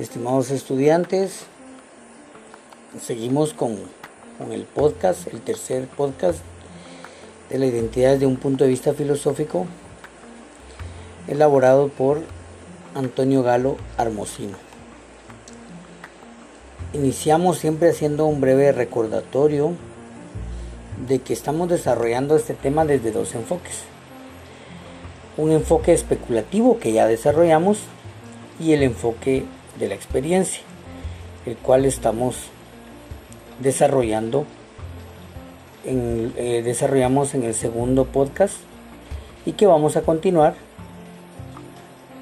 Estimados estudiantes, seguimos con, el podcast, el tercer podcast de la identidad desde un punto de vista filosófico, elaborado por Antonio Galo Armosino. Iniciamos siempre haciendo un breve recordatorio de que estamos desarrollando este tema desde dos enfoques. Un enfoque especulativo que ya desarrollamos y el enfoque de la experiencia, el cual estamos desarrollando en, eh, desarrollamos en el segundo podcast y que vamos a continuar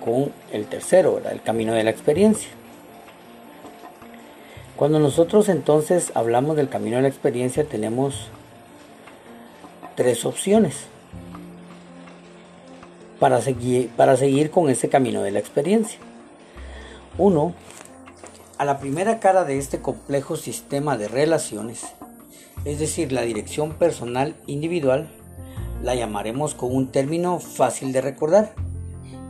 con el tercero, el camino de la experiencia. Cuando nosotros entonces hablamos del camino de la experiencia tenemos tres opciones para seguir, para seguir con ese camino de la experiencia. Uno, a la primera cara de este complejo sistema de relaciones, es decir, la dirección personal individual, la llamaremos con un término fácil de recordar,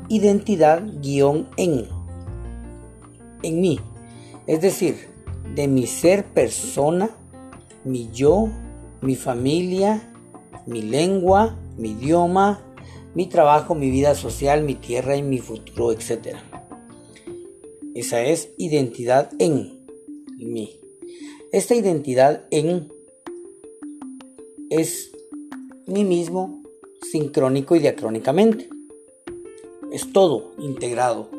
identidad guion en, en mí, es decir, de mi ser persona, mi yo, mi familia, mi lengua, mi idioma, mi trabajo, mi vida social, mi tierra y mi futuro, etc. Esa es identidad en mí. Esta identidad en es mí mismo sincrónico y diacrónicamente. Es todo integrado.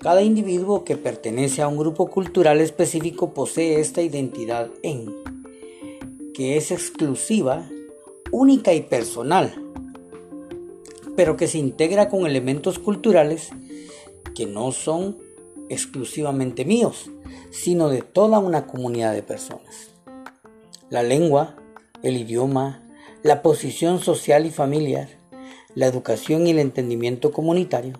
Cada individuo que pertenece a un grupo cultural específico posee esta identidad en, que es exclusiva, única y personal, pero que se integra con elementos culturales que no son exclusivamente míos, sino de toda una comunidad de personas. La lengua, el idioma, la posición social y familiar, la educación y el entendimiento comunitario,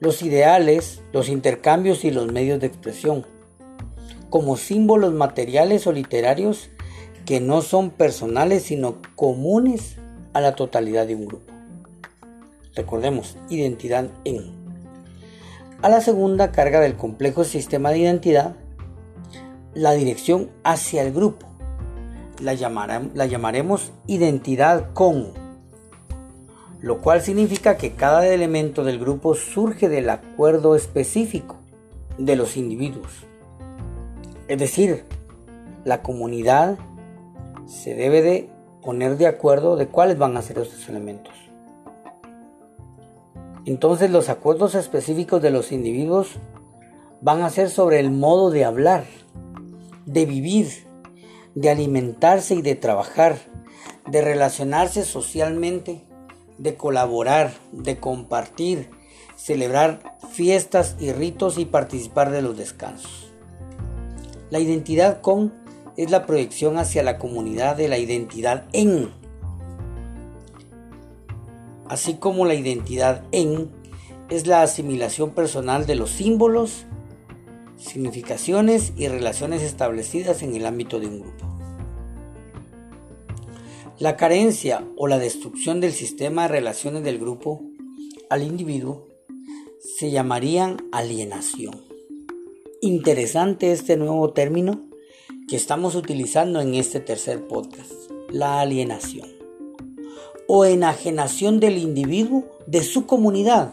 los ideales, los intercambios y los medios de expresión, como símbolos materiales o literarios que no son personales sino comunes a la totalidad de un grupo. Recordemos, identidad en a la segunda carga del complejo sistema de identidad, la dirección hacia el grupo. La, la llamaremos identidad con, lo cual significa que cada elemento del grupo surge del acuerdo específico de los individuos. Es decir, la comunidad se debe de poner de acuerdo de cuáles van a ser esos elementos. Entonces los acuerdos específicos de los individuos van a ser sobre el modo de hablar, de vivir, de alimentarse y de trabajar, de relacionarse socialmente, de colaborar, de compartir, celebrar fiestas y ritos y participar de los descansos. La identidad con es la proyección hacia la comunidad de la identidad en así como la identidad en es la asimilación personal de los símbolos, significaciones y relaciones establecidas en el ámbito de un grupo. La carencia o la destrucción del sistema de relaciones del grupo al individuo se llamarían alienación. Interesante este nuevo término que estamos utilizando en este tercer podcast, la alienación o enajenación del individuo de su comunidad.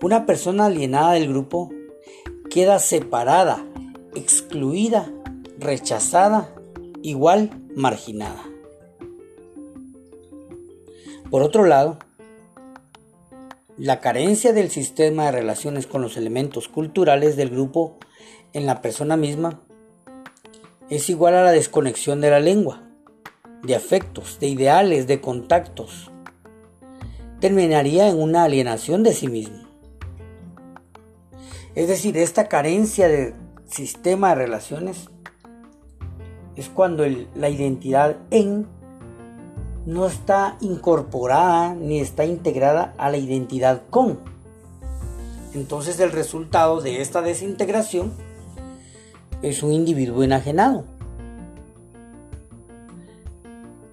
Una persona alienada del grupo queda separada, excluida, rechazada, igual marginada. Por otro lado, la carencia del sistema de relaciones con los elementos culturales del grupo en la persona misma es igual a la desconexión de la lengua, de afectos, de ideales, de contactos, terminaría en una alienación de sí mismo. Es decir, esta carencia de sistema de relaciones es cuando la identidad en no está incorporada ni está integrada a la identidad con. Entonces el resultado de esta desintegración es un individuo enajenado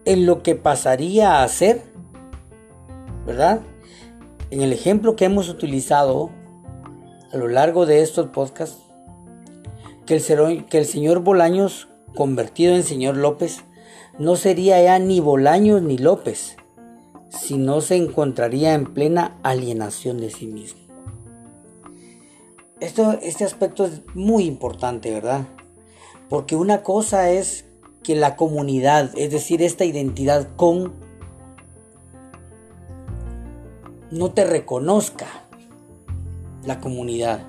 en lo que pasaría a ser, ¿verdad? En el ejemplo que hemos utilizado, a lo largo de estos podcasts que el, que el señor Bolaños, convertido en señor López, no sería ya ni Bolaños ni López, sino se encontraría en plena alienación de sí mismo. Esto, este aspecto es muy importante, ¿verdad? Porque una cosa es que la comunidad, es decir, esta identidad con, no te reconozca la comunidad.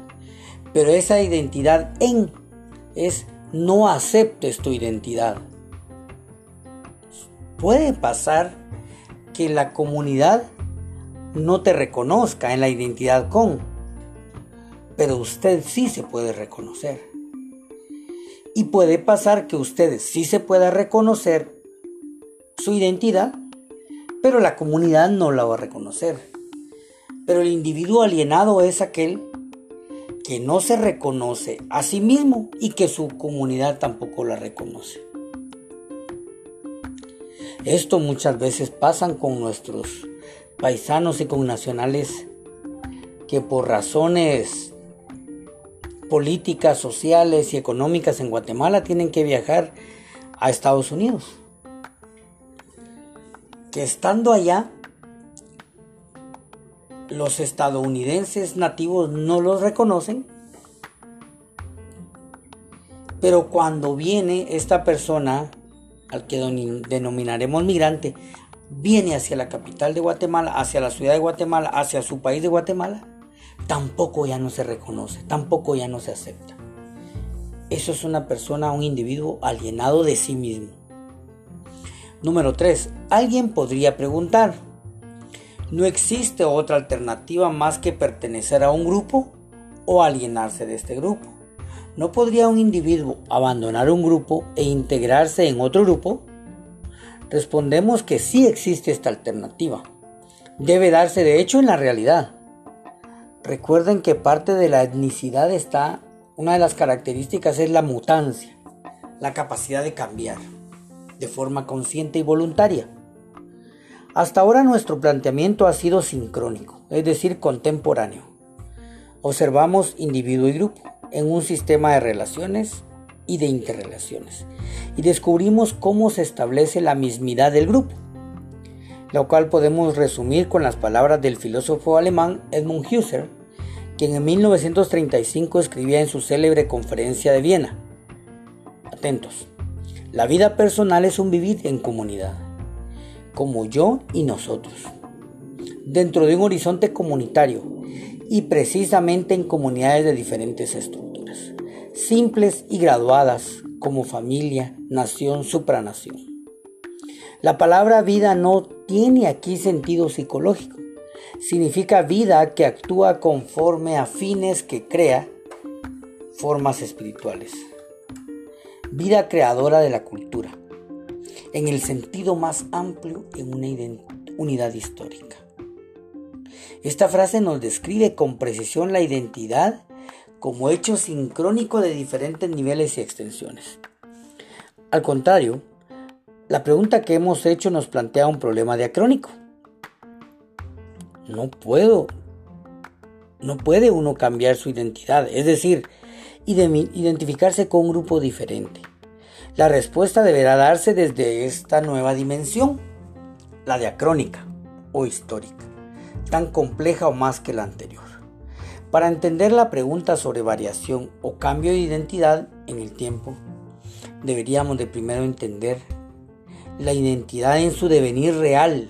Pero esa identidad en es no aceptes tu identidad. Puede pasar que la comunidad no te reconozca en la identidad con, pero usted sí se puede reconocer. Y puede pasar que usted sí se pueda reconocer su identidad, pero la comunidad no la va a reconocer. Pero el individuo alienado es aquel que no se reconoce a sí mismo y que su comunidad tampoco la reconoce. Esto muchas veces pasa con nuestros paisanos y con nacionales que por razones políticas, sociales y económicas en Guatemala tienen que viajar a Estados Unidos. Que estando allá, los estadounidenses nativos no los reconocen, pero cuando viene esta persona, al que denominaremos migrante, viene hacia la capital de Guatemala, hacia la ciudad de Guatemala, hacia su país de Guatemala, tampoco ya no se reconoce, tampoco ya no se acepta. Eso es una persona, un individuo alienado de sí mismo. Número 3. Alguien podría preguntar, ¿no existe otra alternativa más que pertenecer a un grupo o alienarse de este grupo? ¿No podría un individuo abandonar un grupo e integrarse en otro grupo? Respondemos que sí existe esta alternativa. Debe darse de hecho en la realidad. Recuerden que parte de la etnicidad está, una de las características es la mutancia, la capacidad de cambiar de forma consciente y voluntaria. Hasta ahora nuestro planteamiento ha sido sincrónico, es decir, contemporáneo. Observamos individuo y grupo en un sistema de relaciones y de interrelaciones y descubrimos cómo se establece la mismidad del grupo lo cual podemos resumir con las palabras del filósofo alemán Edmund Husserl, quien en 1935 escribía en su célebre conferencia de Viena. Atentos, la vida personal es un vivir en comunidad, como yo y nosotros, dentro de un horizonte comunitario y precisamente en comunidades de diferentes estructuras, simples y graduadas como familia, nación, supranación. La palabra vida no tiene aquí sentido psicológico. Significa vida que actúa conforme a fines que crea formas espirituales. Vida creadora de la cultura, en el sentido más amplio en una unidad histórica. Esta frase nos describe con precisión la identidad como hecho sincrónico de diferentes niveles y extensiones. Al contrario, la pregunta que hemos hecho nos plantea un problema diacrónico. No puedo, no puede uno cambiar su identidad, es decir, identificarse con un grupo diferente. La respuesta deberá darse desde esta nueva dimensión, la diacrónica o histórica, tan compleja o más que la anterior. Para entender la pregunta sobre variación o cambio de identidad en el tiempo, deberíamos de primero entender la identidad en su devenir real,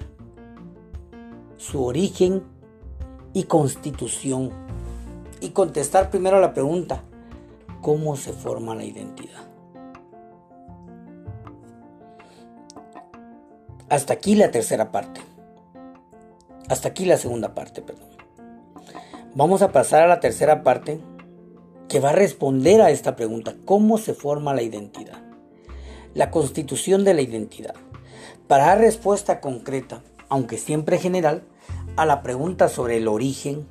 su origen y constitución. Y contestar primero la pregunta, ¿cómo se forma la identidad? Hasta aquí la tercera parte. Hasta aquí la segunda parte, perdón. Vamos a pasar a la tercera parte que va a responder a esta pregunta, ¿cómo se forma la identidad? La constitución de la identidad. Para dar respuesta concreta, aunque siempre general, a la pregunta sobre el origen,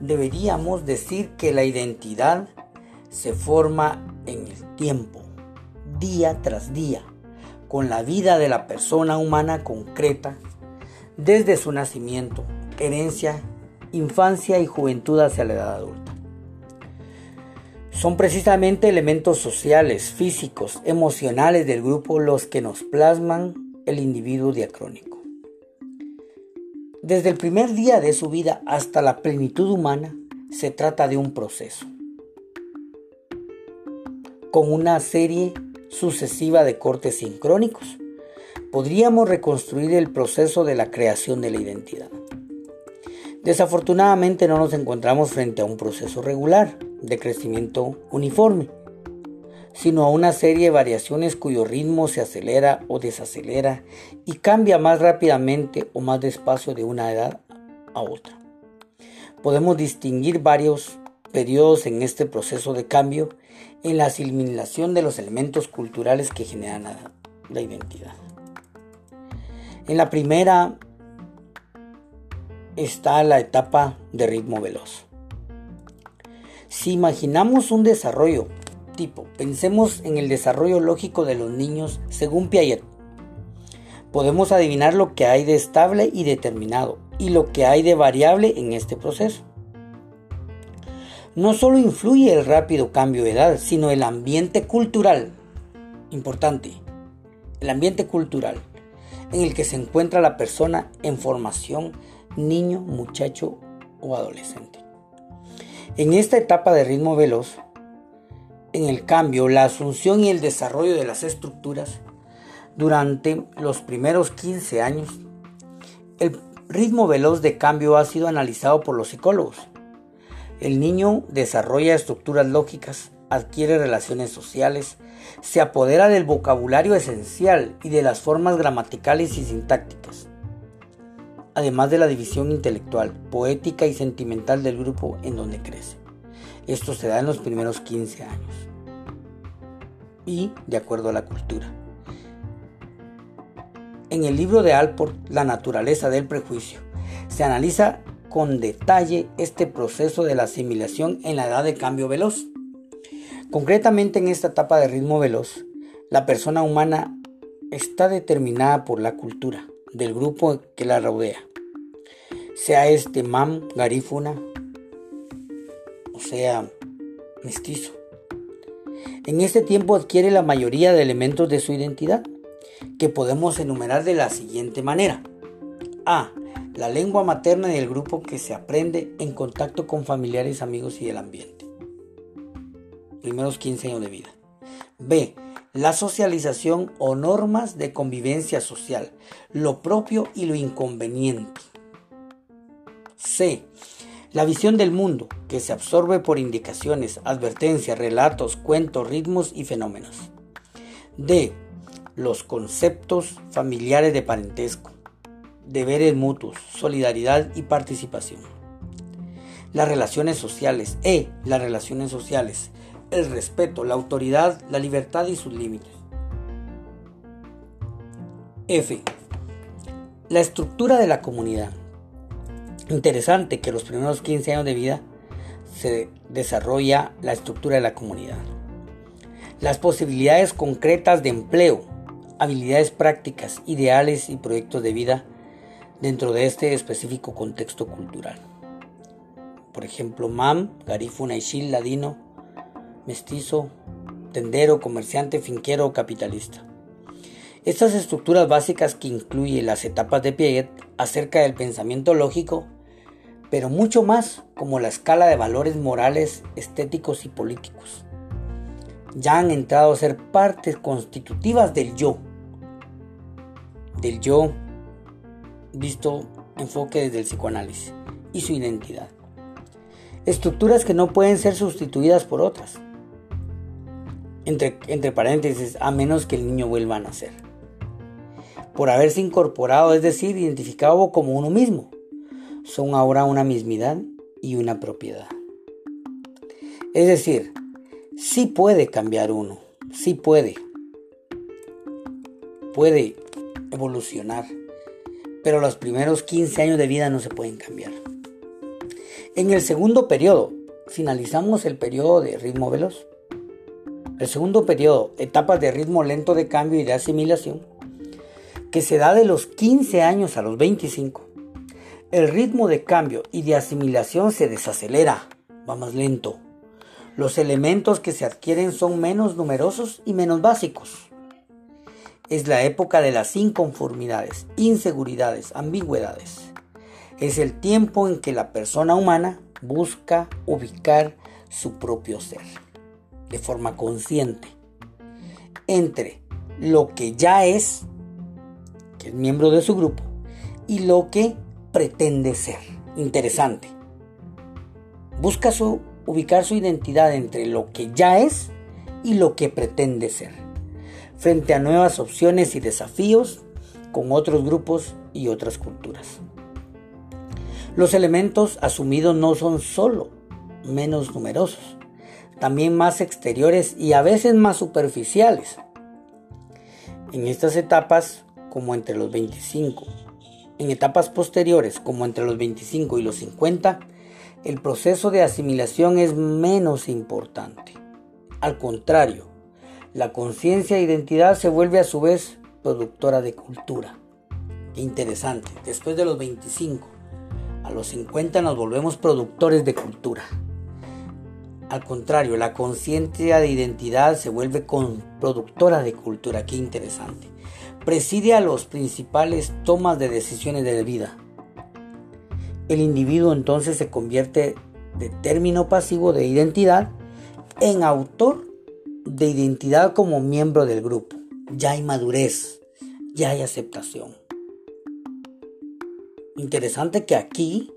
deberíamos decir que la identidad se forma en el tiempo, día tras día, con la vida de la persona humana concreta, desde su nacimiento, herencia, infancia y juventud hacia la edad adulta. Son precisamente elementos sociales, físicos, emocionales del grupo los que nos plasman el individuo diacrónico. Desde el primer día de su vida hasta la plenitud humana, se trata de un proceso, con una serie sucesiva de cortes sincrónicos. Podríamos reconstruir el proceso de la creación de la identidad. Desafortunadamente no nos encontramos frente a un proceso regular de crecimiento uniforme, sino a una serie de variaciones cuyo ritmo se acelera o desacelera y cambia más rápidamente o más despacio de una edad a otra. Podemos distinguir varios periodos en este proceso de cambio en la asimilación de los elementos culturales que generan la, identidad. En la primera está la etapa de ritmo veloz. Si imaginamos un desarrollo tipo, pensemos en el desarrollo lógico de los niños según Piaget. Podemos adivinar lo que hay de estable y determinado y lo que hay de variable en este proceso. No solo influye el rápido cambio de edad, sino el ambiente cultural. Importante, el ambiente cultural en el que se encuentra la persona en formación niño, muchacho o adolescente. En esta etapa de ritmo veloz, en el cambio, la asunción y el desarrollo de las estructuras, durante los primeros 15 años, el ritmo veloz de cambio ha sido analizado por los psicólogos. El niño desarrolla estructuras lógicas, adquiere relaciones sociales, se apodera del vocabulario esencial y de las formas gramaticales y sintácticas además de la división intelectual, poética y sentimental del grupo en donde crece. Esto se da en los primeros 15 años y de acuerdo a la cultura. En el libro de Alport, La naturaleza del prejuicio, se analiza con detalle este proceso de la asimilación en la edad de cambio veloz. Concretamente en esta etapa de ritmo veloz, la persona humana está determinada por la cultura, del grupo que la rodea, sea este mam, garífuna, o sea, mestizo. En este tiempo adquiere la mayoría de elementos de su identidad, que podemos enumerar de la siguiente manera. A. La lengua materna del grupo que se aprende en contacto con familiares, amigos y el ambiente. Primeros 15 años de vida. B la socialización o normas de convivencia social, lo propio y lo inconveniente. C. La visión del mundo, que se absorbe por indicaciones, advertencias, relatos, cuentos, ritmos y fenómenos. D. Los conceptos familiares de parentesco, deberes mutuos, solidaridad y participación. Las relaciones sociales. E. Las relaciones sociales el respeto, la autoridad, la libertad y sus límites. F. La estructura de la comunidad. Interesante que los primeros 15 años de vida se desarrolla la estructura de la comunidad. Las posibilidades concretas de empleo, habilidades prácticas, ideales y proyectos de vida dentro de este específico contexto cultural. Por ejemplo, MAM, Garifuna y Ladino, mestizo, tendero, comerciante, finquero o capitalista. Estas estructuras básicas que incluyen las etapas de Piaget acerca del pensamiento lógico, pero mucho más como la escala de valores morales, estéticos y políticos, ya han entrado a ser partes constitutivas del yo, del yo visto enfoque desde el psicoanálisis y su identidad. Estructuras que no pueden ser sustituidas por otras entre, paréntesis, a menos que el niño vuelva a nacer. Por haberse incorporado, es decir, identificado como uno mismo. Son ahora una mismidad y una propiedad. Es decir, sí puede cambiar uno, sí puede. Puede evolucionar, pero los primeros 15 años de vida no se pueden cambiar. En el segundo periodo, finalizamos el periodo de ritmo veloz. El segundo periodo, etapas de ritmo lento de cambio y de asimilación, que se da de los 15 años a los 25. El ritmo de cambio y de asimilación se desacelera, va más lento, Los elementos que se adquieren son menos numerosos y menos básicos. Es la época de las inconformidades, inseguridades, ambigüedades. Es el tiempo en que la persona humana busca ubicar su propio ser de forma consciente entre lo que ya es, que es miembro de su grupo, y lo que pretende ser. Interesante. Busca su, ubicar su identidad entre lo que ya es y lo que pretende ser, frente a nuevas opciones y desafíos con otros grupos y otras culturas. Los elementos asumidos no son solo menos numerosos, también más exteriores y a veces más superficiales. En estas etapas, como entre los 25, en etapas posteriores, como entre los 25 y los 50, el proceso de asimilación es menos importante. Al contrario, la conciencia e identidad se vuelve a su vez productora de cultura. Qué interesante, después de los 25 a los 50 nos volvemos productores de cultura. Al contrario, la conciencia de identidad se vuelve productora de cultura. Qué interesante. Preside a los principales tomas de decisiones de vida. El individuo entonces se convierte de término pasivo de identidad en autor de identidad como miembro del grupo. Ya hay madurez, ya hay aceptación. Interesante que aquí,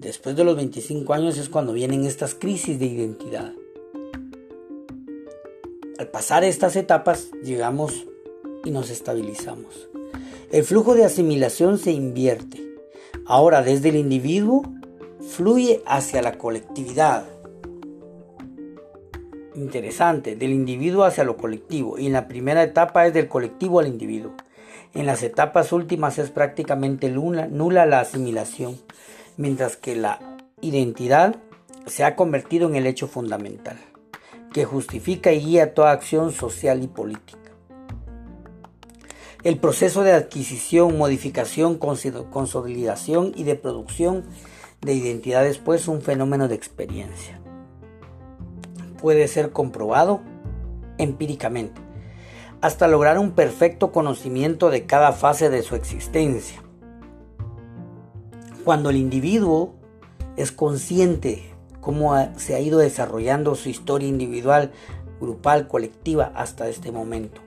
después de los 25 años, es cuando vienen estas crisis de identidad. Al pasar estas etapas, llegamos y nos estabilizamos. El flujo de asimilación se invierte. Ahora desde el individuo fluye hacia la colectividad. Interesante, del individuo hacia lo colectivo. Y en la primera etapa es del colectivo al individuo. En las etapas últimas es prácticamente nula la asimilación, mientras que la identidad se ha convertido en el hecho fundamental, que justifica y guía toda acción social y política. El proceso de adquisición, modificación, consolidación y de producción de identidad es pues un fenómeno de experiencia. Puede ser comprobado empíricamente hasta lograr un perfecto conocimiento de cada fase de su existencia. Cuando el individuo es consciente cómo se ha ido desarrollando su historia individual, grupal, colectiva hasta este momento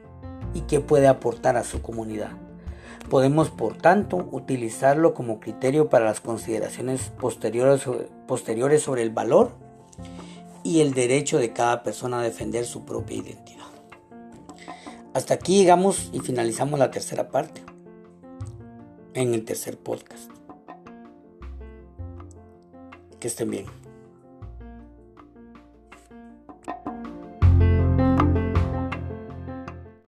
y qué puede aportar a su comunidad. Podemos, por tanto, utilizarlo como criterio para las consideraciones posteriores, posteriores sobre el valor y el derecho de cada persona a defender su propia identidad. Hasta aquí llegamos y finalizamos la tercera parte en el tercer podcast. Que estén bien.